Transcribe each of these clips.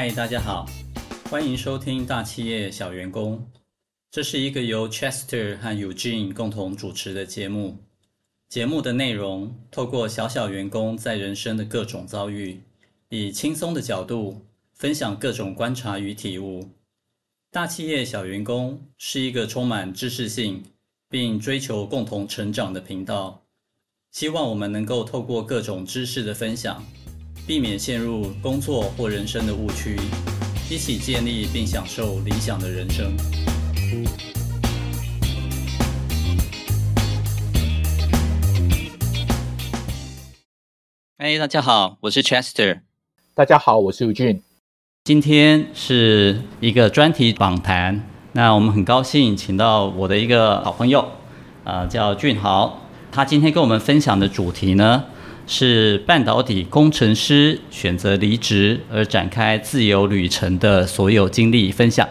嗨，大家好，欢迎收听大企业小员工。这是一个由 Chester 和 Eugene 共同主持的节目。节目的内容透过小小员工在人生的各种遭遇，以轻松的角度分享各种观察与体悟。大企业小员工是一个充满知识性并追求共同成长的频道。希望我们能够透过各种知识的分享，避免陷入工作或人生的误区，一起建立并享受理想的人生。哎，大家好，我是 Chester。大家好，我是 Eugene。今天是一个专题访谈，那我们很高兴请到我的一个好朋友，呃，叫俊豪。他今天跟我们分享的主题呢，是半导体工程师选择离职而展开自由旅程的所有经历分享。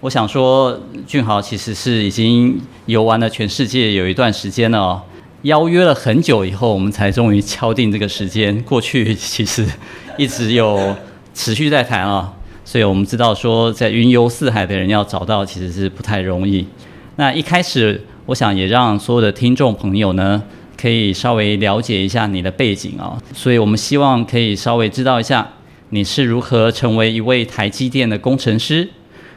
我想说，俊豪其实是已经游玩了全世界有一段时间了，邀约了很久以后，我们才终于敲定这个时间。过去其实一直有持续在谈啊，所以我们知道说，在云游四海的人要找到其实是不太容易。那一开始，我想也让所有的听众朋友呢，可以稍微了解一下你的背景啊，所以我们希望可以稍微知道一下你是如何成为一位台积电的工程师。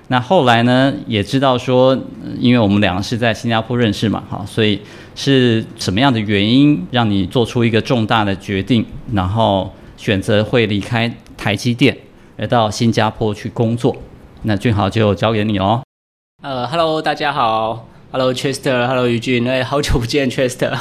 那后来呢，也知道说，因为我们两个是在新加坡认识嘛，哈，所以是什么样的原因让你做出一个重大的决定，然后选择会离开台积电，而到新加坡去工作？那俊豪就交给你喽。呃哈喽，大家好。Hello Chester，Hello 于俊哎，好久不见 Chester。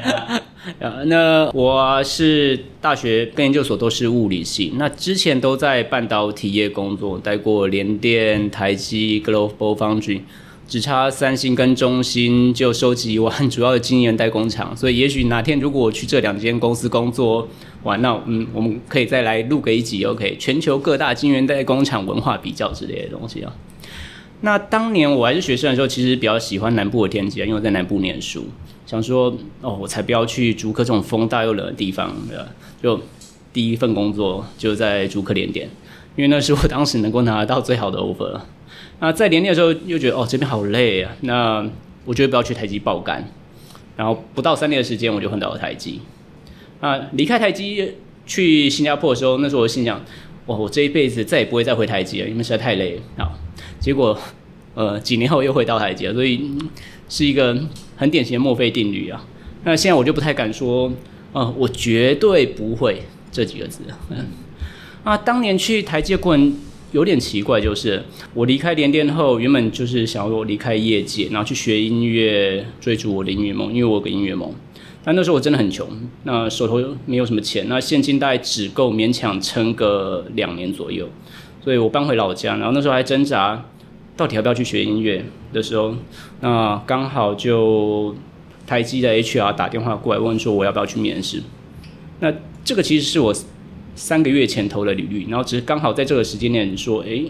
那我是大学跟研究所都是物理系，那之前都在半导体业工作，待过联电、台积、Global Foundry，只差三星跟中芯就收集完 主要的晶圆代工厂，所以也许哪天如果我去这两间公司工作完，那嗯，我们可以再来录个一集，OK？全球各大晶圆代工厂文化比较之类的东西啊。那当年我还是学生的时候，其实比较喜欢南部的天气啊，因为我在南部念书，想说哦，我才不要去竹科这种风大又冷的地方，对吧？就第一份工作就在竹科联电，因为那是我当时能够拿到最好的 offer。那在联电的时候又觉得哦，这边好累啊，那我觉得不要去台积爆肝，然后不到三年的时间我就换到了台积。啊，离开台积去新加坡的时候，那时候我心想，哇，我这一辈子再也不会再回台积了，因为实在太累啊。结果，呃，几年后又回到台积，所以是一个很典型的墨菲定律啊。那现在我就不太敢说，呃，我绝对不会这几个字。嗯，啊，当年去台积的过程有点奇怪，就是我离开联电后，原本就是想要我离开业界，然后去学音乐，追逐我的音乐梦，因为我有个音乐梦。但那时候我真的很穷，那手头没有什么钱，那现金大概只够勉强撑个两年左右。所以我搬回老家，然后那时候还挣扎，到底要不要去学音乐的时候，那刚好就台积的 HR 打电话过来问说我要不要去面试。那这个其实是我三个月前投的履历，然后只是刚好在这个时间点说，哎，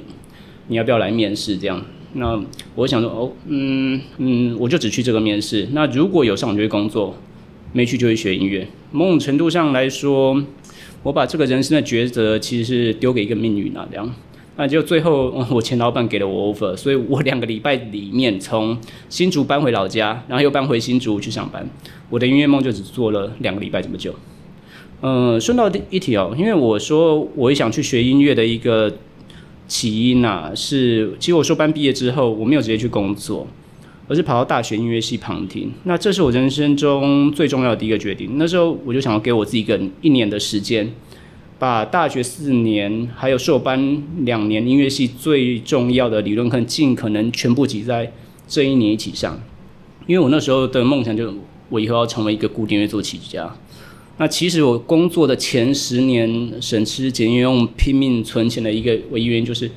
你要不要来面试？这样，那我想说，哦，嗯嗯，我就只去这个面试。那如果有上，我就会工作；没去就会学音乐。某种程度上来说，我把这个人生的抉择其实是丢给一个命运啊，这样。那就最后，我前老板给了我 offer，所以我两个礼拜里面从新竹搬回老家，然后又搬回新竹去上班。我的音乐梦就只做了两个礼拜这么久。嗯，顺道一提哦，因为我说我也想去学音乐的一个起因啊，是其实我硕班毕业之后，我没有直接去工作，而是跑到大学音乐系旁听。那这是我人生中最重要的第一个决定。那时候我就想要给我自己一个一年的时间。把大学四年还有硕班两年音乐系最重要的理论课尽可能全部挤在这一年一起上，因为我那时候的梦想就我以后要成为一个古典乐作曲家。那其实我工作的前十年，省吃俭用拼命存钱的一个唯一原因就是，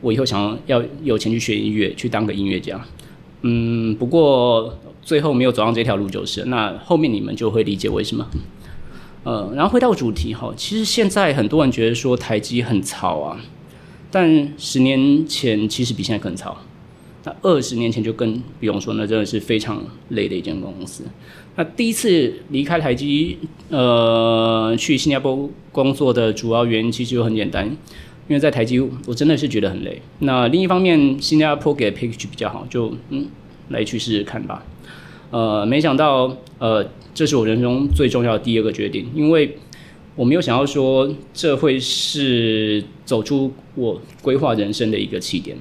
我以后想要有钱去学音乐，去当个音乐家。嗯，不过最后没有走上这条路就是，那后面你们就会理解为什么。呃，然后回到主题哈，其实现在很多人觉得说台积很潮啊，但十年前其实比现在更潮。那二十年前就更不用说，那真的是非常累的一间公司。那第一次离开台积，呃，去新加坡工作的主要原因其实就很简单，因为在台积我真的是觉得很累。那另一方面，新加坡给 package 比较好，就嗯，来去试试看吧。呃，没想到，呃，这是我人生中最重要的第二个决定，因为我没有想要说这会是走出我规划人生的一个起点。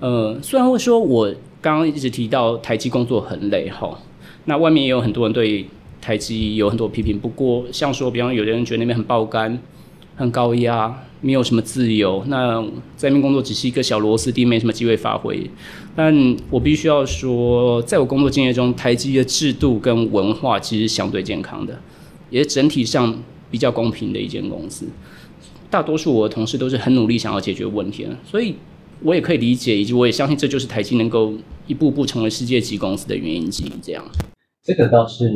呃，虽然会说我刚刚一直提到台积工作很累哈。那外面也有很多人对台积有很多批评，不过像说，比方有的人觉得那边很爆肝、很高压，没有什么自由，那在那边工作只是一个小螺丝钉，没什么机会发挥。但我必须要说，在我工作经验中，台积的制度跟文化其实相对健康的，也是整体上比较公平的一间公司。大多数我的同事都是很努力想要解决问题的，所以我也可以理解，以及我也相信这就是台积能够一步步成为世界级公司的原因之一。这样。这个倒是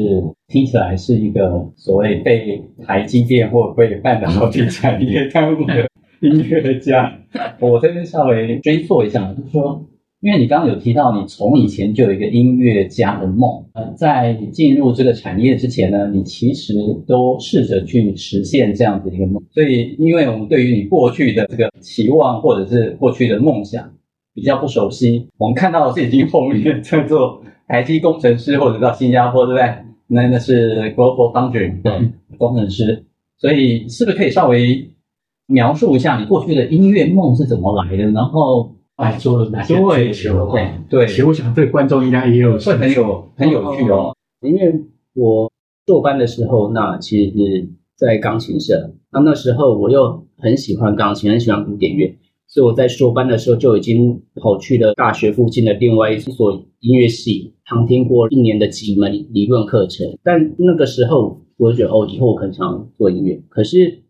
听起来是一个所谓被台积电或被半导体产业耽误的音乐家。我这边稍微追溯一下，就是说，因为你刚刚有提到你从以前就有一个音乐家的梦，呃，在进入这个产业之前呢，你其实都试着去实现这样子一个梦。所以，因为我们对于你过去的这个期望或者是过去的梦想比较不熟悉，我们看到的是已经后面在做。台积工程师或者到新加坡，对不对？那那是 Global Foundry 的工程师，所以是不是可以稍微描述一下你过去的音乐梦是怎么来的？然后哎，做了哪些追求？对对，其实我想对观众应该也有会很有很有趣哦。因为我硕班的时候，那其实是在钢琴社，那那时候我又很喜欢钢琴，很喜欢古典乐。所以我在硕班的时候就已经跑去了大学附近的另外一所音乐系，旁听过一年的几门理论课程。但那个时候我就觉得，哦，以后我可能想做音乐。可是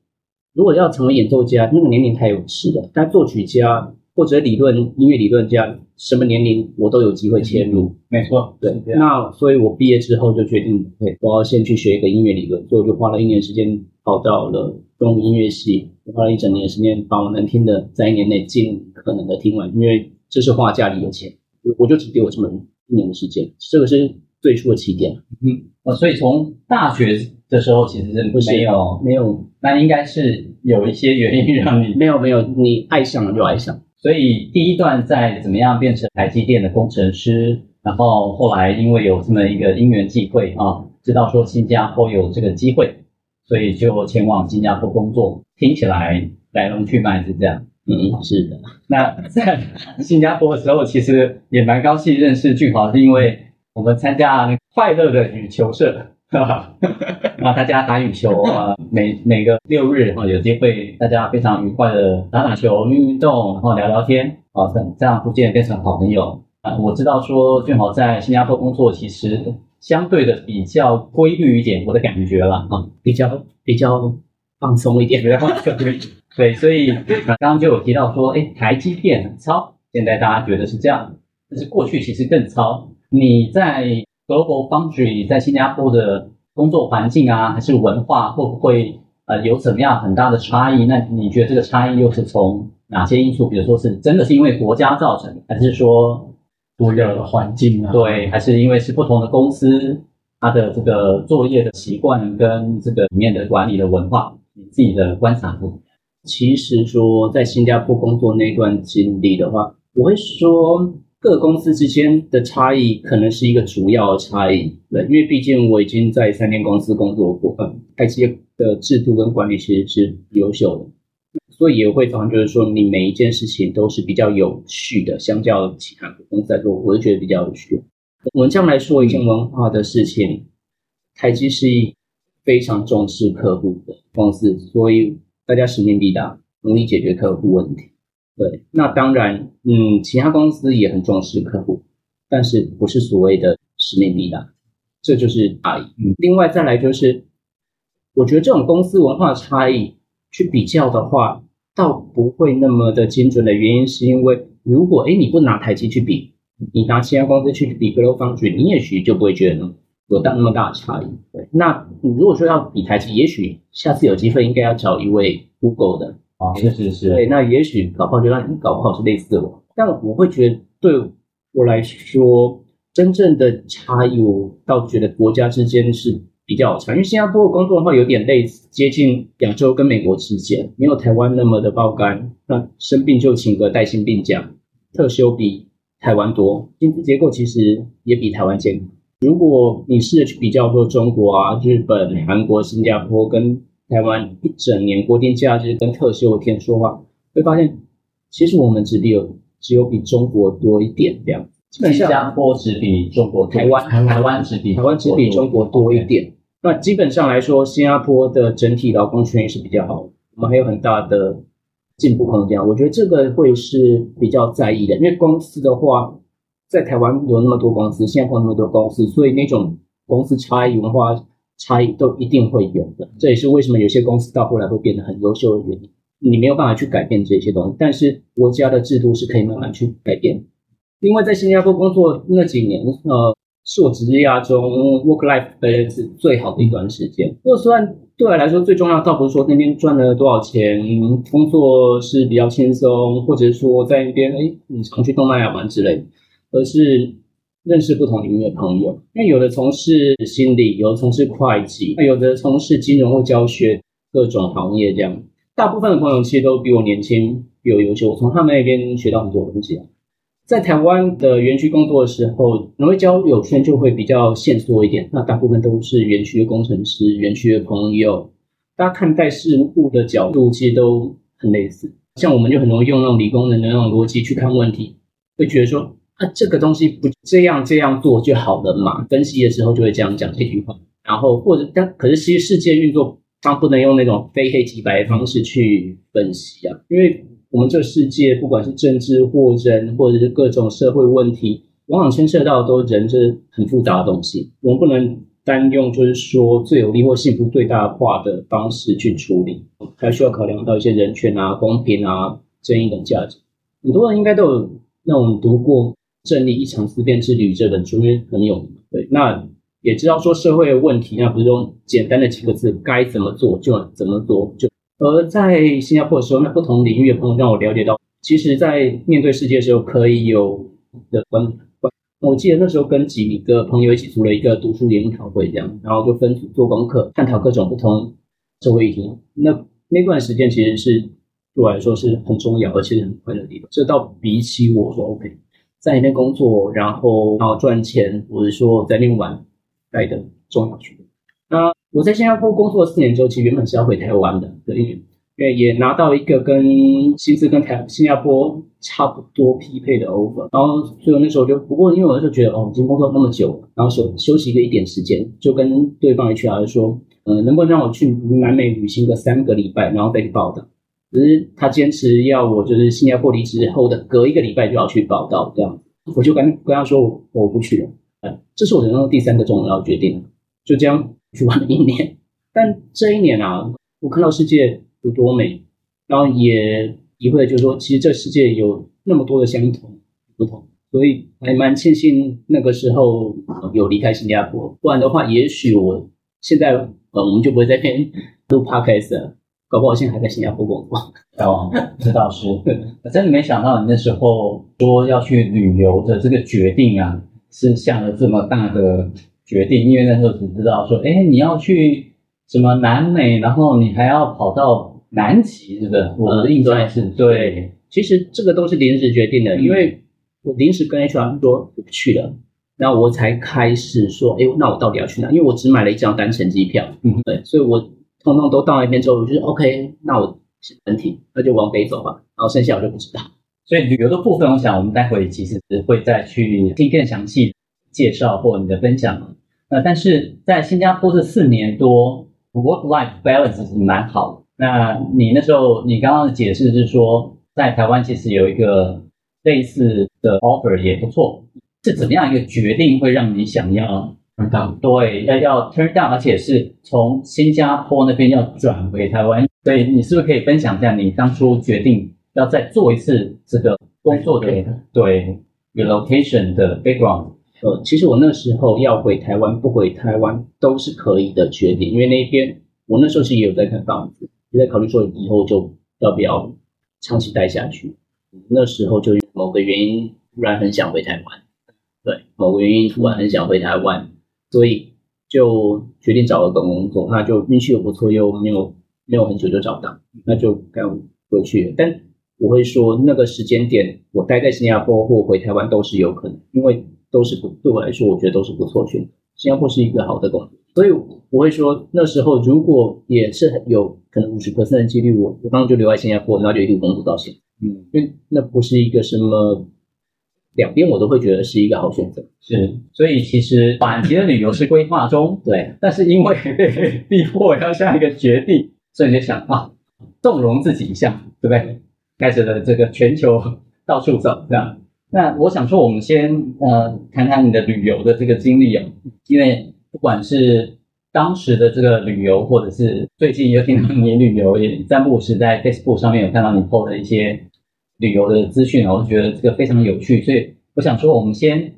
如果要成为演奏家，那个年龄太有事了。但作曲家或者理论音乐理论家，什么年龄我都有机会切入。没错，对。那所以我毕业之后就决定，对，我要先去学一个音乐理论。所以我就花了一年时间跑到了中国音乐系。花了一整年的时间，把我能听的在一年内尽可能的听完，因为这是花家里有钱，我就只给我这么一年的时间，这个是最初的起点。嗯，哦，所以从大学的时候其实是没有，不是没有，没有，那应该是有一些原因让你 没有没有，你爱上了就爱上。所以第一段在怎么样变成台积电的工程师，然后后来因为有这么一个因缘际会啊，知道说新加坡有这个机会。所以就前往新加坡工作，听起来来龙去脉是这样。嗯，是的。那在新加坡的时候，其实也蛮高兴认识俊豪，是因为我们参加快乐的羽球社，哈哈。那大家打羽球啊，每每个六日啊，有机会大家非常愉快的打打球、运运动，然后聊聊天啊，这样逐渐变成好朋友啊。我知道说俊豪在新加坡工作，其实。相对的比较规律一点，我的感觉了啊，比较比较放松一点，比较放松一点。对，所以刚刚就有提到说，哎，台积电很糙，现在大家觉得是这样，但是过去其实更糙。你在 Global Foundry 在新加坡的工作环境啊，还是文化，会不会呃有怎么样很大的差异？那你觉得这个差异又是从哪些因素？比如说是真的是因为国家造成，还是说？多样的环境啊，对，还是因为是不同的公司，它的这个作业的习惯跟这个里面的管理的文化，你自己的观察不？其实说在新加坡工作那段经历的话，我会说各公司之间的差异可能是一个主要的差异，对，因为毕竟我已经在三间公司工作过，嗯，台积的制度跟管理其实是优秀的。所以也会常常就是说，你每一件事情都是比较有序的，相较其他公司在做，我就觉得比较有序。我们这样来说一件文化的事情，台积是非常重视客户的公司，所以大家使命必达，努力解决客户问题。对，那当然，嗯，其他公司也很重视客户，但是不是所谓的使命必达，这就是差异。另外再来就是。我觉得这种公司文化差异去比较的话，倒不会那么的精准的原因，是因为如果哎你不拿台积去比，你拿其他公司去比 GlobalFoundries，你也许就不会觉得有大那么大的差异。对，那你如果说要比台积，也许下次有机会应该要找一位 Google 的啊，是是是，对，那也许搞不好就让你搞不好是类似的我，但我会觉得对我来说，真正的差异，我倒觉得国家之间是比较有差，因为新加坡的工作的话有点类似，接近亚洲跟美国之间，没有台湾那么的爆肝，那生病就请个带薪病假，特休比台湾多，薪资结构其实也比台湾健康。如果你试着去比较说中国啊、日本、韩国、新加坡跟台湾一整年国定假日跟特休的天说话，会发现其实我们只有只有比中国多一点这样。基本上新加坡只比中国台湾台湾只比台湾只比中国多一点。那基本上来说，新加坡的整体劳工权益是比较好的，我们还有很大的进步空间。我觉得这个会是比较在意的，因为公司的话。在台湾有那么多公司，新加坡那么多公司，所以那种公司差异、文化差异都一定会有的。这也是为什么有些公司到后来会变得很优秀的原因。你没有办法去改变这些东西，但是国家的制度是可以慢慢去改变。另外，在新加坡工作那几年，呃，是我职业中 work-life balance 最好的一段时间。就算对我来说最重要，倒不是说那边赚了多少钱，工作是比较轻松，或者说在那边哎，你常去东南亚玩之类的。而是认识不同领域的朋友，因为有的从事心理，有的从事会计，那有的从事金融或教学各种行业这样。大部分的朋友其实都比我年轻，比我优秀，我从他们那边学到很多东西。在台湾的园区工作的时候，农业交友圈就会比较限缩一点，那大部分都是园区的工程师、园区的朋友，大家看待事物的角度其实都很类似。像我们就很容易用那种理工人的那种逻辑去看问题，会觉得说。啊、这个东西不这样这样做就好了嘛？分析的时候就会这样讲这句话，然后或者但可是其实世界运作，它不能用那种非黑即白的方式去分析啊，因为我们这世界不管是政治或人或者是各种社会问题，往往牵涉到都人这很复杂的东西，我们不能单用就是说最有利或幸福最大化的方式去处理，还需要考量到一些人权啊、公平啊、正义等价值。很多人应该都有那种读过。《正义一场思辨之旅》这本书因为很有，对，那也知道说社会问题，那不是用简单的几个字该怎么做就怎么做，就而在新加坡的时候，那不同领域的朋友让我了解到，其实，在面对世界的时候可以有的观。我记得那时候跟几个朋友一起组了一个读书研讨会，这样，然后就分组做功课，探讨各种不同社会议题。那那段时间其实是对我来说是很重要，而且很快乐的地方。这倒比起我说 OK。在那边工作，然后然后赚钱，或者说在那边玩来的重要区。那我在新加坡工作四年之后，其实原本是要回台湾的，对，因为也拿到一个跟薪资跟台新加坡差不多匹配的 offer。然后所以我那时候就不过，因为我那时候觉得哦，已经工作那么久，然后休休息个一点时间，就跟对方 HR 说，呃，能不能让我去南美旅行个三个礼拜，然后再去报道。只是他坚持要我，就是新加坡离职后的隔一个礼拜就要去报到这样，我就跟跟他说我，不去了。嗯，这是我人生的第三个重要决定，就这样玩了一年。但这一年啊，我看到世界有多美，然后也体会就是说，其实这世界有那么多的相同不同，所以还蛮庆幸那个时候有离开新加坡，不然的话，也许我现在呃，我们就不会在这边录 podcast 了。搞不好现在还在新加坡工作。哦，这倒是。我真的没想到你那时候说要去旅游的这个决定啊，是下了这么大的决定。因为那时候只知道说，哎，你要去什么南美，然后你还要跑到南极，是不是？我的印象是对，对。其实这个都是临时决定的，因为我临时跟 HR 说我不去了，然后我才开始说，哎，那我到底要去哪？因为我只买了一张单程机票，嗯，对，所以我。通通都到那边之后，我就说 OK，那我整体那就往北走吧。然后剩下我就不知道。所以旅游的部分，我想我们待会其实会再去听更详细介绍或你的分享。那但是在新加坡这四年多，work-life balance 是蛮好的。那你那时候你刚刚的解释是说，在台湾其实有一个类似的 offer 也不错。是怎么样一个决定会让你想要 turn down，对，要要 turn down，而且是从新加坡那边要转回台湾。所以你是不是可以分享一下你当初决定要再做一次这个工作的对 relocation 的 background？呃，其实我那时候要回台湾不回台湾都是可以的决定，因为那边我那时候是也有在看房子，也在考虑说以后就要不要长期待下去。那时候就某个原因突然很想回台湾，对，某个原因突然很想回台湾，所以就决定找了个工作，那就运气又不错，又没有没有很久就找到，那就该回去了。但我会说那个时间点，我待在新加坡或回台湾都是有可能，因为都是不对我来说，我觉得都是不错选择。新加坡是一个好的工作，所以我会说那时候如果也是有可能五十 percent 的几率，我我刚刚就留在新加坡，然后就一路工作到现在。嗯，因为那不是一个什么，两边我都会觉得是一个好选择。是，所以其实短期的旅游是规划中，对，但是因为被 逼迫要下一个决定，所以你就想啊，纵容自己一下，对不对？开始了这个全球到处走，这样。那我想说，我们先呃谈谈你的旅游的这个经历啊，因为不管是当时的这个旅游，或者是最近又听到你旅游，也三不五时在 Facebook 上面有看到你 po 的一些。旅游的资讯，我就觉得这个非常有趣，所以我想说，我们先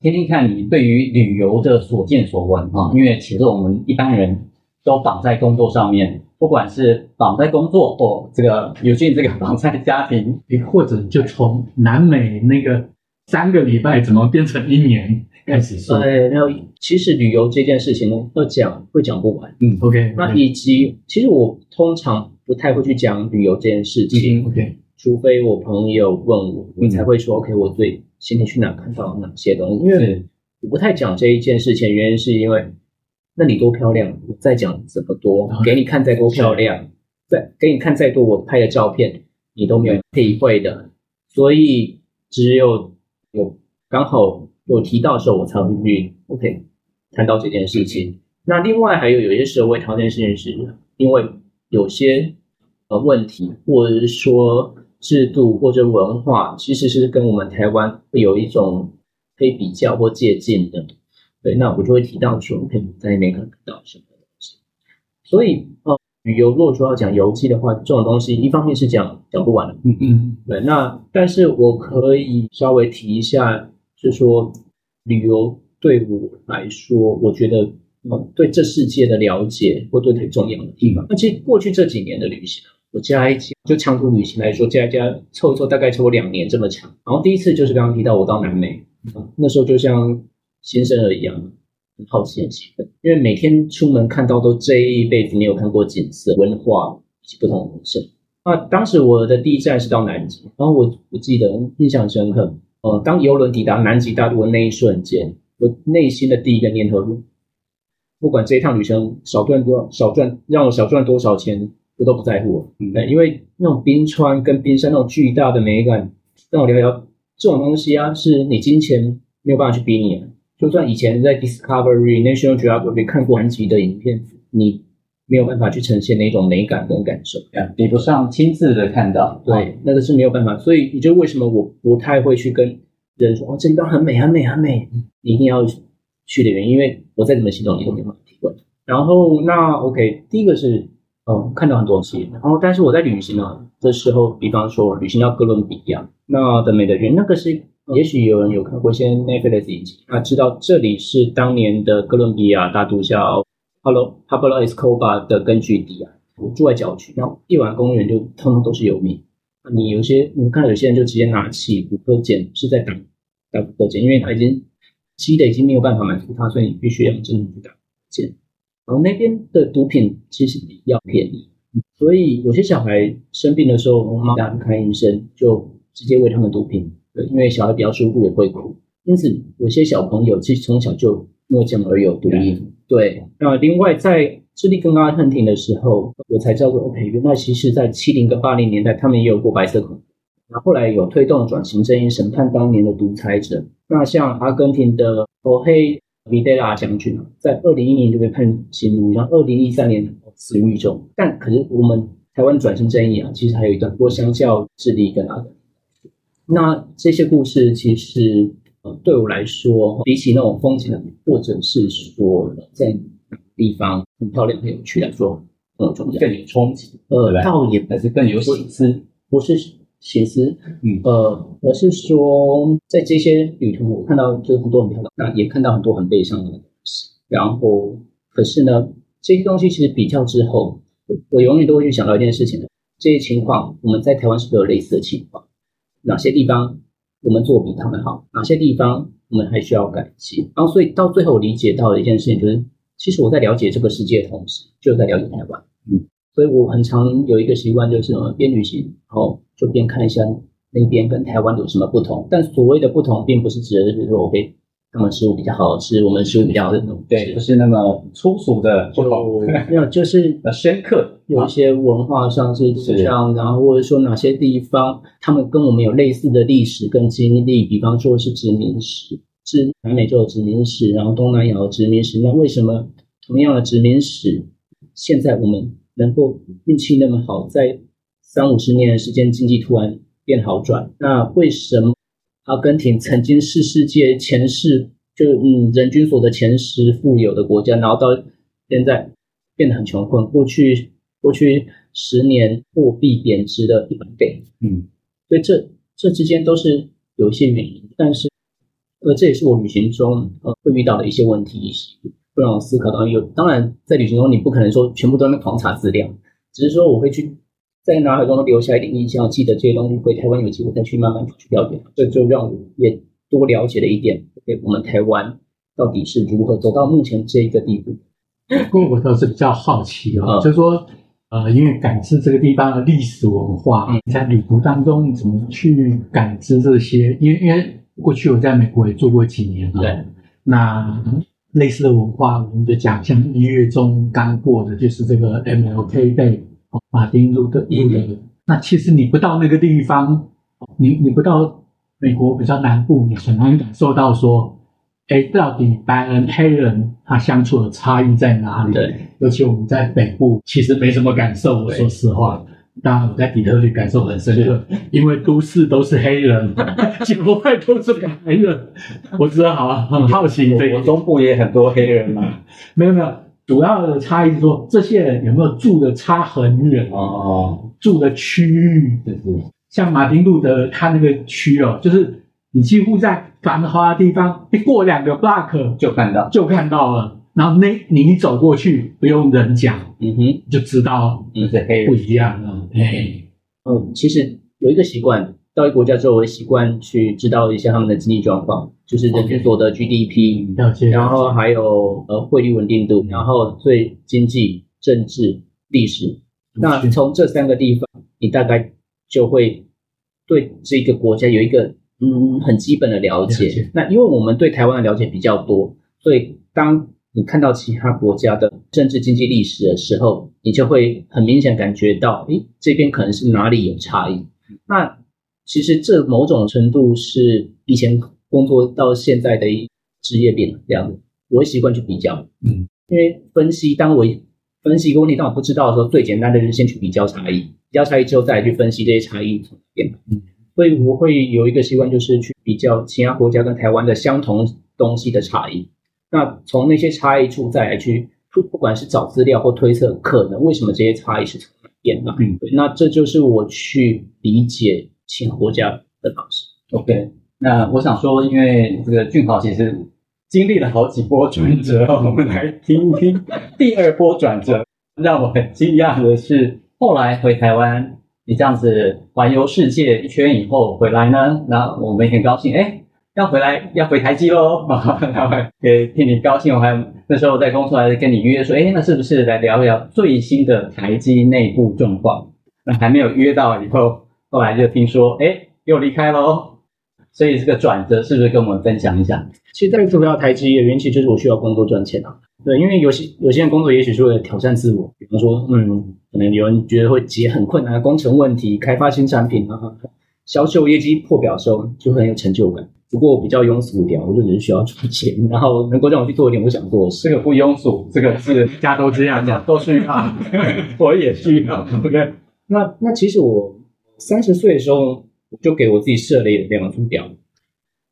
听听看你对于旅游的所见所闻啊，因为其实我们一般人都绑在工作上面，不管是绑在工作或这个尤其这个 绑在家庭，或者就从南美那个三个礼拜怎么变成一年开始说。对，然后其实旅游这件事情呢，要讲会讲不完。嗯，OK。那以及其实我通常不太会去讲旅游这件事情。嗯，OK。除非我朋友问我，你才会说 OK。我最今天去哪看到哪些东西？因为我不太讲这一件事情，原因是因为那你多漂亮，我再讲这么多，给你看再多漂亮，再给你看再多我拍的照片，你都没有体会的。所以只有有刚好有提到的时候，我才会去 OK 谈到这件事情。那另外还有有些时候，我会谈这件事情是因为有些呃问题，或者是说。制度或者文化其实是跟我们台湾会有一种可以比较或借鉴的，对，那我就会提到说，可以在那边看到什么东西。所以，呃，旅游如果说要讲游记的话，这种东西一方面是讲讲不完的，嗯嗯，对。那但是我可以稍微提一下，是说旅游对我来说，我觉得，呃，对这世界的了解或对很重要的地方。那其实过去这几年的旅行。我加一加，就长途旅行来说，加一加凑一凑，大概凑两年这么长。然后第一次就是刚刚提到我到南美，那时候就像新生儿一样，很好奇、很兴奋，因为每天出门看到都这一辈子没有看过景色、文化以及不同的人生。那当时我的第一站是到南极，然后我我记得印象深刻。呃，当游轮抵达南极大陆的那一瞬间，我内心的第一个念头是，不管这一趟旅程少赚多少，少赚让我少赚多少钱。我都不在乎，嗯，因为那种冰川跟冰山那种巨大的美感，让我聊聊这种东西啊，是你金钱没有办法去比拟的。就算以前在 Discovery、National Geographic 看过南极的影片，你没有办法去呈现那种美感跟感受，比不上亲自的看到。对，那个是没有办法。所以，也就为什么我不太会去跟人说，哦，这地方很美，很美，很美，你一定要去的原因，因为我再怎么形容，你都没办法体会。然后，那 OK，第一个是。嗯，看到很多东西，然后但是我在旅行呢的时候，比方说旅行到哥伦比亚，那的美的人，那个是也许有人有看过一些 Netflix 影集，他知道这里是当年的哥伦比亚大毒枭 Pablo Pablo Escobar 的根据地啊。我住在郊区，然后夜晚公园就通通都是游民。你有些你看有些人就直接拿起古柯碱是在打打古柯碱，因为他已经吸的已经没有办法满足他，所以你必须要真的去打碱。然后那边的毒品其实比较便宜，所以有些小孩生病的时候，我妈妈看医生就直接喂他们毒品，因为小孩比较舒服也会哭，因此有些小朋友其实从小就因为这样而有毒瘾。对，那另外在智利跟阿根廷的时候，我才知道说，OK，原来其实在七零跟八零年代，他们也有过白色恐怖，那后来有推动转型正义，审判当年的独裁者。那像阿根廷的欧黑。维德拉将军在二零一零年就被判刑入狱，然后二零一三年死于狱中。但可是我们台湾转型正义啊，其实还有一段，不过相较智利跟阿根廷，那这些故事其实呃，对我来说，比起那种风景的，或者是说在地方很漂亮、很有趣来说，呃，更有冲击。呃，倒也还是更有心思，不是写思，嗯，呃，而是说在这些旅途，我看到就是很多很漂亮，那也看到很多很悲伤的东西。然后，可是呢，这些东西其实比较之后，我永远都会去想到一件事情的：这些情况，我们在台湾是不是有类似的情况？哪些地方我们做比他们好？哪些地方我们还需要改进？然后，所以到最后我理解到的一件事情就是，其实我在了解这个世界的同时，就在了解台湾。嗯，所以我很常有一个习惯，就是边旅行，然后就边看一下那边跟台湾有什么不同。但所谓的不同，并不是指的是说我会。他们食物比较好吃，我们食物比较好那种，对，不是那么粗俗的，就没有，就是 呃深刻，有一些文化上是这样，然后或者说哪些地方他们跟我们有类似的历史跟经历，比方说是殖民史，是南美洲的殖民史，然后东南亚的殖民史，那为什么同样的殖民史，现在我们能够运气那么好，在三五十年的时间经济突然变好转，那为什么？阿根廷曾经是世界前十，就嗯人均所得前十富有的国家，然后到现在变得很穷困。过去过去十年货币贬值了一百倍，嗯，所以这这之间都是有一些原因，但是呃这也是我旅行中呃会遇到的一些问题，会让我思考到有。当然在旅行中你不可能说全部都在狂查资料，只是说我会去。在脑海中留下一点印象，记得这些东西，回台湾有机会再去慢慢去了解。这就让我也多了解了一点，对我们台湾到底是如何走到目前这一个地步。不过我倒是比较好奇啊、哦，嗯、就是说，呃，因为感知这个地方的历史文化，嗯、在旅途当中怎么去感知这些？因为因为过去我在美国也住过几年了，对，那类似的文化，我们的奖项一月中刚过的就是这个 MLK Day。马丁路德路德，那其实你不到那个地方，你你不到美国比较南部，你很难感受到说，哎，到底白人黑人他相处的差异在哪里？对，尤其我们在北部，其实没什么感受。我说实话，当然我在底特律感受很深刻，因为都市都是黑人，境外都是白人。我知道，好很好奇，我中部也很多黑人嘛，没 有没有。主要的差异是说，这些人有没有住的差很远哦？住的区域，就是像马丁路德他那个区哦，就是你几乎在繁华的地方，一过两个 block 就看到，就看到了。然后那你一走过去，不用人讲，嗯哼，就知道嗯是黑人不一样了。哎，嗯，其实有一个习惯。到一个国家之后，我会习惯去知道一下他们的经济状况，就是人均所得 GDP，然后还有呃汇率稳定度，然后最经济、政治、历史。那从这三个地方，你大概就会对这个国家有一个嗯很基本的了解。那因为我们对台湾的了解比较多，所以当你看到其他国家的政治、经济、历史的时候，你就会很明显感觉到，诶，这边可能是哪里有差异。那其实这某种程度是以前工作到现在的一职业病这样子，我会习惯去比较，嗯，因为分析，当我分析一个问题，当我不知道的时候，最简单的就是先去比较差异，比较差异之后再来去分析这些差异从哪边，嗯，所以我会有一个习惯，就是去比较其他国家跟台湾的相同东西的差异，那从那些差异处再来去不不管是找资料或推测，可能为什么这些差异是从哪边来，嗯，那这就是我去理解。其他国家的方式。OK，那我想说，因为这个俊豪其实经历了好几波转折，我们来听一听第二波转折。让我很惊讶的是，后来回台湾，你这样子环游世界一圈以后回来呢，那我们也很高兴，哎，要回来要回台积喽，然后也替你高兴。我还那时候在公司还跟你约说，哎，那是不是来聊一聊最新的台积内部状况？那还没有约到以后。后来就听说，哎，又离开喽，所以这个转折是不是跟我们分享一下？其实再次回到台积的原因，其实就是我需要工作赚钱啊。对，因为有些有些人工作也许是为了挑战自我，比方说，嗯，可能有人觉得会解很困难的工程问题，开发新产品啊，销售业绩破表的时候就很有成就感。不过我比较庸俗一点，我就只是需要赚钱，然后能够让我去做一点我想做的事。这个不庸俗，这个是大家都这样讲，都需要，我也需要。OK，那那其实我。三十岁的时候，就给我自己设了两个目标。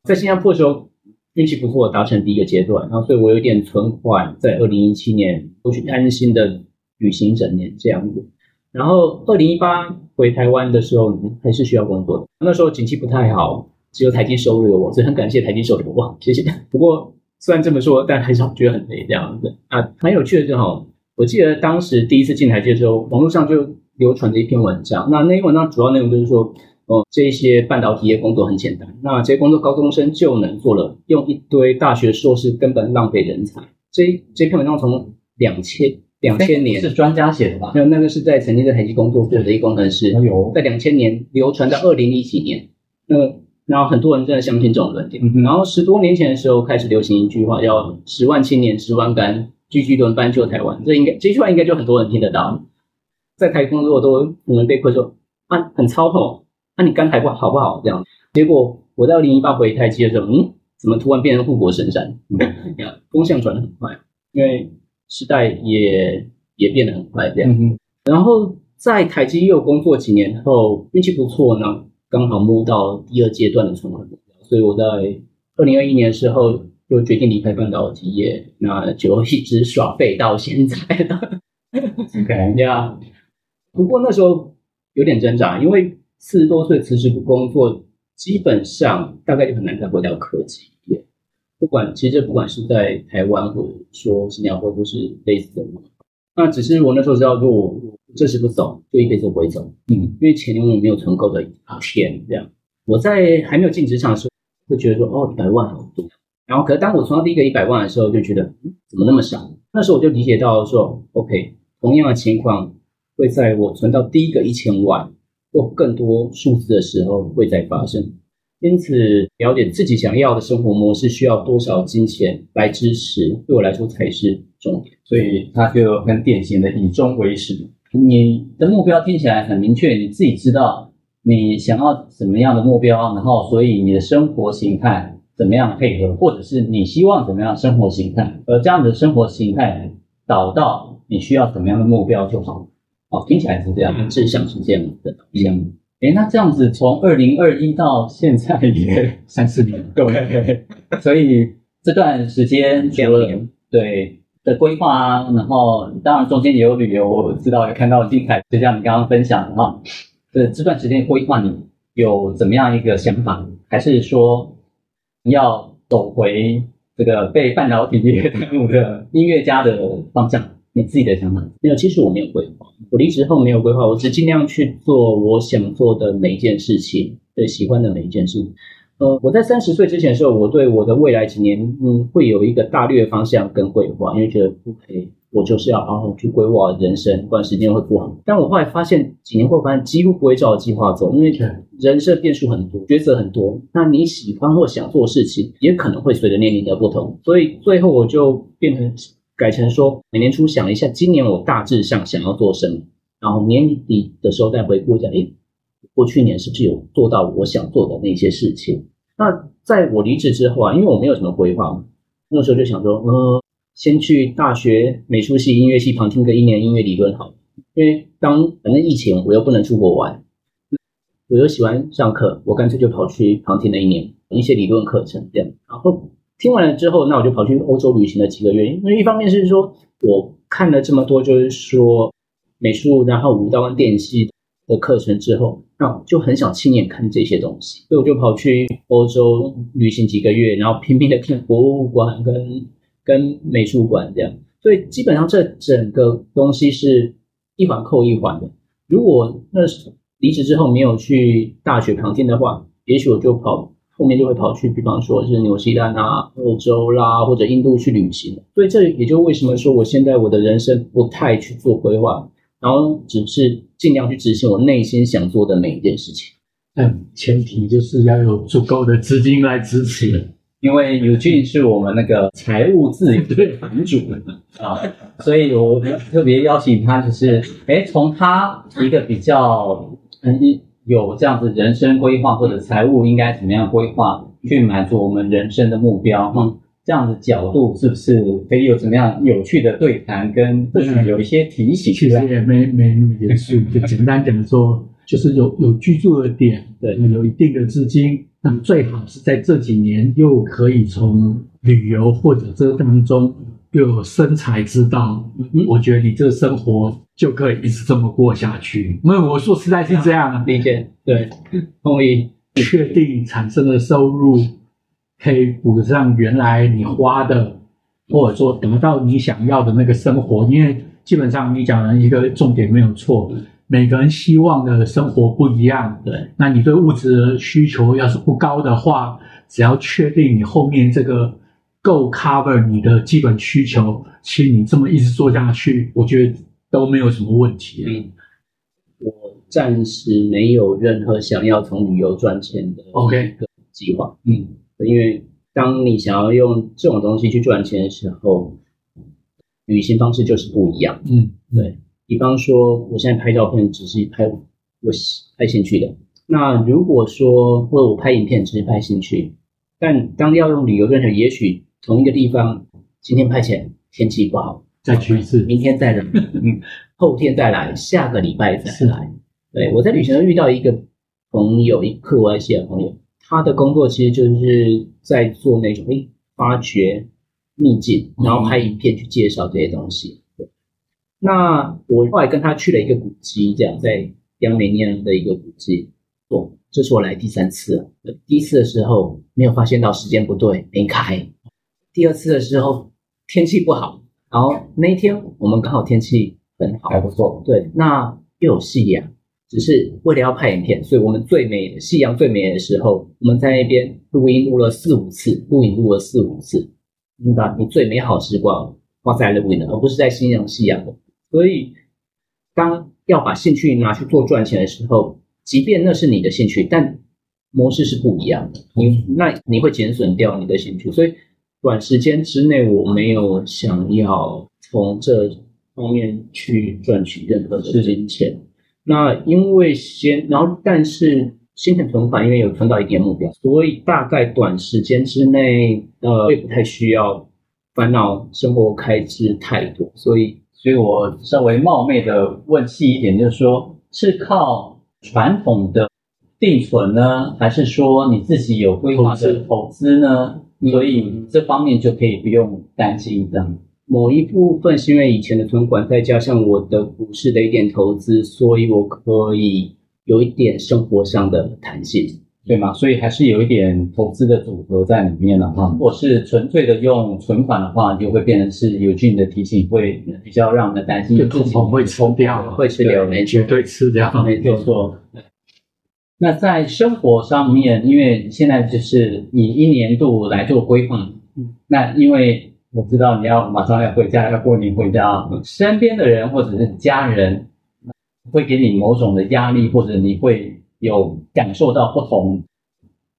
在新加坡的时候运气不错，达成第一个阶段，然后所以我有点存款，在二零一七年我去安心的旅行整年这样子。然后二零一八回台湾的时候还是需要工作的，那时候景气不太好，只有台积收留我，所以很感谢台积收留我，谢谢。不过虽然这么说，但还是觉得很累这样子啊。很有趣的就好，我记得当时第一次进台积的时候，网络上就流传的一篇文章，那那篇文章主要内容就是说，哦，这些半导体业工作很简单，那这些工作高中生就能做了，用一堆大学硕士根本浪费人才。这这篇文章从两千。两千年是专家写的吧？没有，那个是在曾经在台积工作过的一工程师。有在两千年流传到二零一几年，那然后很多人真的相信这种论点。嗯、然后十多年前的时候开始流行一句话，叫“十万青年十万干，句句轮班救台湾”。这应该这句话应该就很多人听得到。在台工作都可能被困说啊，很操吼，那、啊、你干台湾好不好？这样，结果我在二零一八回台积的时候，嗯，怎么突然变成护国神山？你看，风向转得很快，因为。时代也也变得很快，这样。嗯、然后在台积又工作几年后，运气不错呢，刚好摸到第二阶段的存款目标，所以我在二零二一年的时候就决定离开半导体业，那就一直耍废到现在了。OK，呀。不过那时候有点挣扎，因为四十多岁辞职不工作，基本上大概就很难再回到科技。不管其实不管是在台湾或者说新加坡都是类似的，那只是我那时候知道，如果我这时不走，就一辈子不会走，嗯，因为钱永远没有存够的一天这样。我在还没有进职场的时候，会觉得说哦，一百万好多，然后可是当我存到第一个一百万的时候，就觉得嗯，怎么那么少？那时候我就理解到说，OK，同样的情况会在我存到第一个一千万或更多数字的时候会再发生。因此，了解自己想要的生活模式需要多少金钱来支持，对我来说才是重点。所以，他就很典型的以终为始。你的目标听起来很明确，你自己知道你想要什么样的目标，然后，所以你的生活形态怎么样配合，或者是你希望怎么样生活形态，而这样的生活形态导到你需要怎么样的目标就好。哦，听起来是这样，志向是这样的，一样。诶，那这样子从二零二一到现在也 三四年，对，所以这段时间对的规划啊，然后当然中间也有旅游，我知道也看到精彩，就像你刚刚分享的哈，这这段时间规划你有怎么样一个想法，还是说你要走回这个被半导体业 耽误的音乐家的方向？你自己的想法？没有，其实我没有规划。我离职后没有规划，我只尽量去做我想做的每一件事情，对，喜欢的每一件事。呃，我在三十岁之前的时候，我对我的未来几年，嗯，会有一个大略方向跟规划，因为觉得不可以，我就是要好好去规划人生，不然时间会不好。但我后来发现，几年后发现几乎不会照计划走，因为人生变数很多，抉择很多。那你喜欢或想做的事情，也可能会随着年龄的不同，所以最后我就变成。改成说，每年初想一下，今年我大致上想要做什么，然后年底的时候再回顾一下，诶，过去年是不是有做到我想做的那些事情？那在我离职之后啊，因为我没有什么规划嘛，那个时候就想说，呃，先去大学美术系、音乐系旁听个一年音乐理论好，因为当反正疫情我又不能出国玩，我又喜欢上课，我干脆就跑去旁听了一年一些理论课程这样，然后。听完了之后，那我就跑去欧洲旅行了几个月。因为一方面是说，我看了这么多，就是说美术，然后舞蹈跟电戏的课程之后，那我就很想亲眼看这些东西，所以我就跑去欧洲旅行几个月，然后拼命的看博物馆跟跟美术馆这样。所以基本上这整个东西是一环扣一环的。如果那离职之后没有去大学旁听的话，也许我就跑。后面就会跑去，比方说是纽西兰啊、欧洲啦，或者印度去旅行。所以这也就为什么说我现在我的人生不太去做规划，然后只是尽量去执行我内心想做的每一件事情。但前提就是要有足够的资金来支持，因为 Eugene 是我们那个财务自由的版主啊，所以我特别邀请他，就是哎从他一个比较嗯。有这样子人生规划或者财务应该怎么样规划去满足我们人生的目标？嗯，这样的角度是不是可以有怎么样有趣的对谈，跟或许有一些提醒？其实也没没那么严肃，就简单讲说，就是有有居住的点，对，有一定的资金，那么最好是在这几年又可以从旅游或者这当中又有生财之道，嗯，我觉得你这个生活就可以一直这么过下去。因为我说实在是这样，理解，对，同意，确定产生的收入。可以补上原来你花的，或者说得到你想要的那个生活，因为基本上你讲的一个重点没有错，每个人希望的生活不一样。对，那你对物质的需求要是不高的话，只要确定你后面这个够 cover 你的基本需求，其实你这么一直做下去，我觉得都没有什么问题。嗯，我暂时没有任何想要从旅游赚钱的 OK 计划。嗯。因为当你想要用这种东西去赚钱的时候，旅行方式就是不一样。嗯，对。比方说，我现在拍照片只是拍我拍兴趣的。那如果说，或者我拍影片只是拍兴趣，但当要用旅游赚钱，也许同一个地方今天派遣天气不好，再去一次，明天再来，后天再来，下个礼拜再来。对，我在旅行中遇到一个朋友，一个克罗埃西亚朋友。他的工作其实就是在做那种诶，发掘秘境，然后拍影片去介绍这些东西。对，那我后来跟他去了一个古迹，这样在亚美尼亚的一个古迹。哦，这是我来第三次了。第一次的时候没有发现到时间不对，没开。第二次的时候天气不好，然后那一天我们刚好天气很好，还不错。对，那又有夕阳。只是为了要拍影片，所以我们最美夕阳最美的时候，我们在那边录音录了四五次，录影录了四五次，你把你最美好时光花在录影，而不是在欣赏夕阳。所以，当要把兴趣拿去做赚钱的时候，即便那是你的兴趣，但模式是不一样的。你那你会减损掉你的兴趣，所以短时间之内我没有想要从这方面去赚取任何的金钱。那因为先，然后但是先前存款，因为有存到一点目标，所以大概短时间之内，呃，也不太需要烦恼生活开支太多，所以，所以我稍微冒昧的问细一点，就是说，是靠传统的定存呢，还是说你自己有规划的投资呢？所以这方面就可以不用担心这样。某一部分是因为以前的存款，再加上我的股市的一点投资，所以我可以有一点生活上的弹性，对吗？所以还是有一点投资的组合在里面了哈。如果是纯粹的用存款的话，就会变成是有俊的提醒，会比较让人担心，就通膨会抽掉，会吃掉，没错，绝对吃掉，没错。那在生活上面，因为现在就是以一年度来做规划，嗯，那因为。我知道你要马上要回家，要过年回家，身边的人或者是家人会给你某种的压力，或者你会有感受到不同，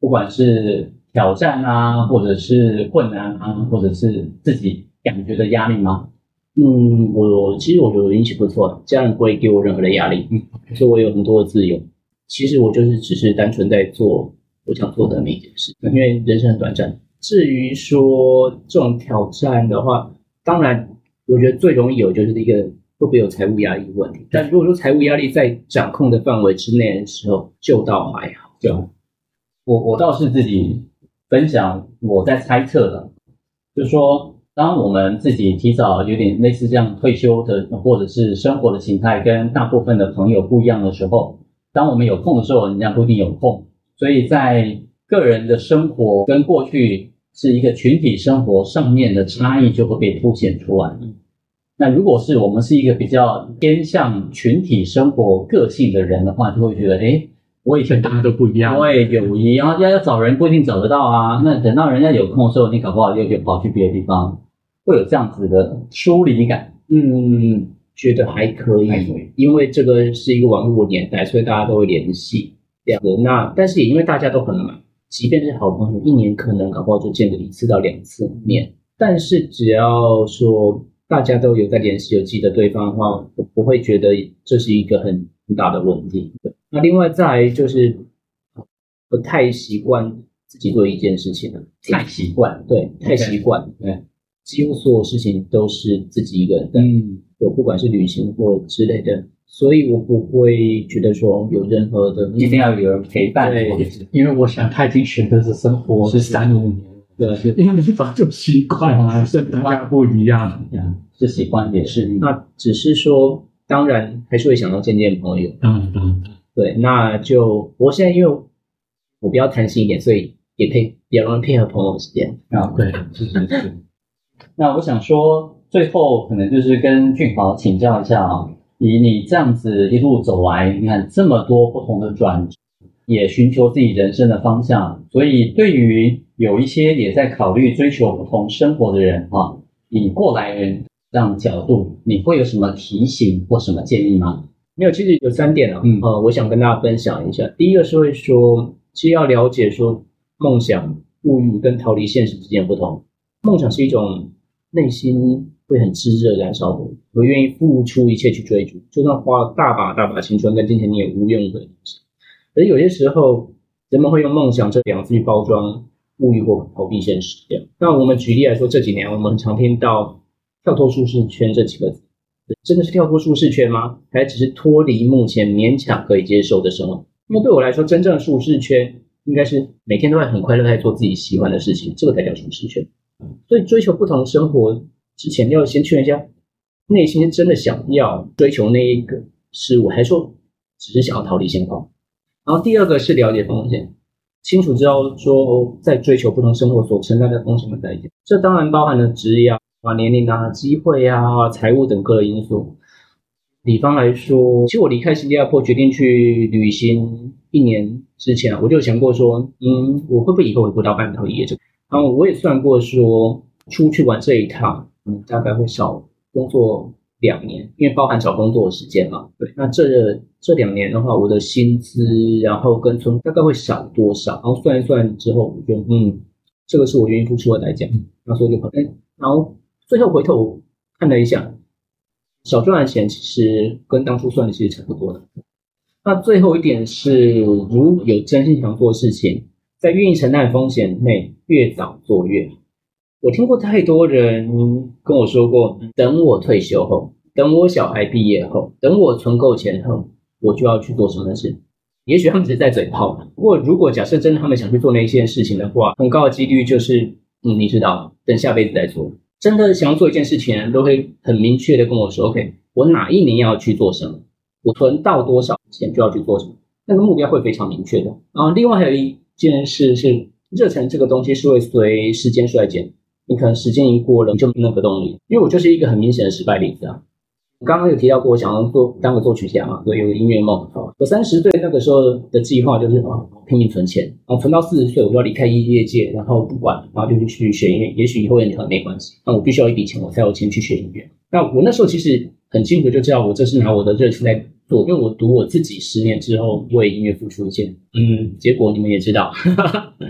不管是挑战啊，或者是困难啊，或者是自己感觉的压力吗？嗯，我其实我觉得运气不错，家人不会给我任何的压力，嗯，所以我有很多的自由。其实我就是只是单纯在做我想做的每一件事，因为人生很短暂。至于说这种挑战的话，当然，我觉得最容易有就是一个会不会有财务压力的问题。但如果说财务压力在掌控的范围之内的时候，就倒还好。对，我我倒是自己分享我在猜测的，就说，当我们自己提早有点类似这样退休的，或者是生活的形态跟大部分的朋友不一样的时候，当我们有空的时候，人家不一定有空，所以在个人的生活跟过去。是一个群体生活上面的差异就会被凸显出来。那如果是我们是一个比较偏向群体生活个性的人的话，就会觉得，哎，我以前大家都不一样，我也友谊，然后要要找人不一定找得到啊。那等到人家有空的时候，你搞不好又就跑去别的地方，会有这样子的疏离感。嗯，觉得还可以，因为这个是一个网络年代，所以大家都会联系这样的。那但是也因为大家都很忙。即便是好朋友，一年可能搞不好就见个一次到两次面。但是只要说大家都有在联系，有记得对方的话，我不会觉得这是一个很很大的问题。那另外再来就是不太习惯自己做一件事情了，太习惯，对，太习惯，对，几乎所有事情都是自己一个人的，嗯，我不管是旅行或之类的，所以我不会觉得说有任何的一定要有人陪伴，对，因为我想他已经选择是生活是三五年。对，因为你早就习惯了，跟大家不一样，是习惯也是。那只是说，当然还是会想要见见朋友。嗯嗯，对，那就我现在因为我比较贪心一点，所以也配比较容易配合朋友时间啊。对，是是是。那我想说，最后可能就是跟俊豪请教一下啊，以你这样子一路走来，你看这么多不同的转折，也寻求自己人生的方向，所以对于有一些也在考虑追求不同生活的人啊，以过来人这样角度，你会有什么提醒或什么建议吗？没有，其实有三点啊，嗯，呃，我想跟大家分享一下。第一个是会说，其实要了解说，梦想、物欲跟逃离现实之间不同。梦想是一种内心会很炙热燃烧的，我愿意付出一切去追逐，就算花了大把大把青春跟金钱，你也无怨无悔。而有些时候，人们会用梦想这两个字去包装。物欲或逃避现实，这样。那我们举例来说，这几年我们常听到“跳脱舒适圈”这几个字，真的是跳脱舒适圈吗？还只是脱离目前勉强可以接受的生活？因为对我来说，真正的舒适圈应该是每天都会很快乐，在做自己喜欢的事情，这个才叫舒适圈。所以，追求不同生活之前，要先确认一下内心真的想要追求那一个事物，还是说只是想要逃离现况？然后，第二个是了解风险。清楚知道说，在追求不同生活所承担的风险和代价，这当然包含了职业啊、年龄啊、机会啊、财务等各个因素。比方来说，其实我离开新加坡决定去旅行一年之前，我就想过说，嗯，我会不会以后回不到半途而这然后我也算过说，出去玩这一趟，嗯，大概会少工作两年，因为包含找工作的时间嘛。对，那这这两年的话，我的薪资然后跟存大概会少多少？然后算一算之后，我觉得嗯，这个是我愿意付出的代价。那所以就可能，然后最后回头看了一下，少赚的钱其实跟当初算的其实差不多的。那最后一点是，如有真心想做事情，在愿意承担风险内，越早做越好。我听过太多人跟我说过，等我退休后，等我小孩毕业后，等我存够钱后，我就要去做什么事。也许他们只是在嘴炮。不过，如果假设真的他们想去做那些事情的话，很高的几率就是，嗯，你知道，等下辈子再做。真的想要做一件事情，都会很明确的跟我说，OK，我哪一年要去做什么，我存到多少钱就要去做什么，那个目标会非常明确的。然后，另外还有一件事是，热忱这个东西是会随时间衰减。你可能时间一过了，你就没那个动力。因为我就是一个很明显的失败例子啊。我刚刚有提到过，我想要做当个作曲家嘛，所以有个音乐梦。我三十岁那个时候的计划就是啊，拼命存钱，然后存到四十岁，我就要离开音乐界，然后不管，然后就去学音乐。也许以后也很没关系，那我必须要一笔钱，我才有钱去学音乐。那我那时候其实很清楚就知道，我这是拿我的热情在做，因为我读我自己十年之后为音乐付出一件，嗯，结果你们也知道。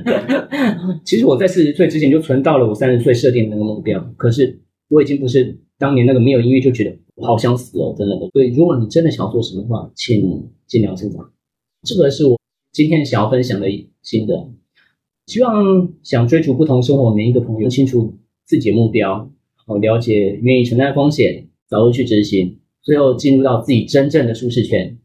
其实我在四十岁之前就存到了我三十岁设定的那个目标，可是我已经不是当年那个没有音乐就觉得我好想死哦，真的。所以如果你真的想要做什么的话，请尽量成长。这个是我今天想要分享的心得。希望想追逐不同生活每一个朋友清楚自己的目标，好了解愿意承担风险，早日去执行，最后进入到自己真正的舒适圈。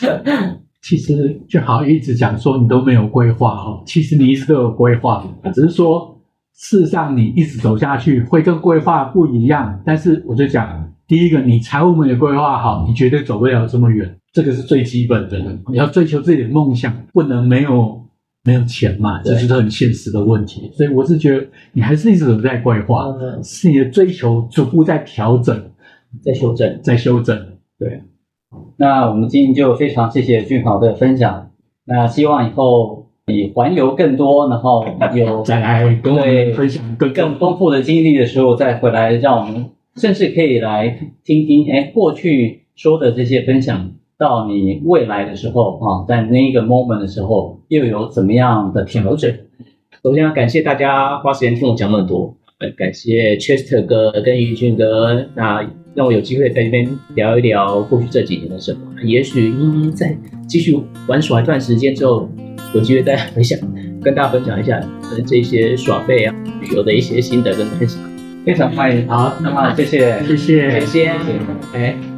其实就好一直讲说你都没有规划哈，其实你一直都有规划，只是说事实上你一直走下去会跟规划不一样。但是我就讲，第一个你财务没有规划好，你绝对走不了这么远，这个是最基本的。你要追求自己的梦想，不能没有没有钱嘛，这是很现实的问题。所以我是觉得你还是一直都在规划，是你的追求逐步在调整，在修正，在修正，对。那我们今天就非常谢谢俊豪的分享。那希望以后你环游更多，然后有再来跟我们分享更更丰富的经历的时候，再回来让我们甚至可以来听听，哎，过去说的这些分享，到你未来的时候啊，在那一个 moment 的时候，又有怎么样的调整？首先要感谢大家花时间听我讲那么多，感谢 Chester 哥跟宇俊哥，那。让我有机会在这边聊一聊过去这几年的生活。也许在继续玩耍一段时间之后，有机会再分享跟大家分享一下呃这些耍废啊旅游的一些心得跟分享。非常欢迎，好，那么谢谢，谢谢，谢谢，哎。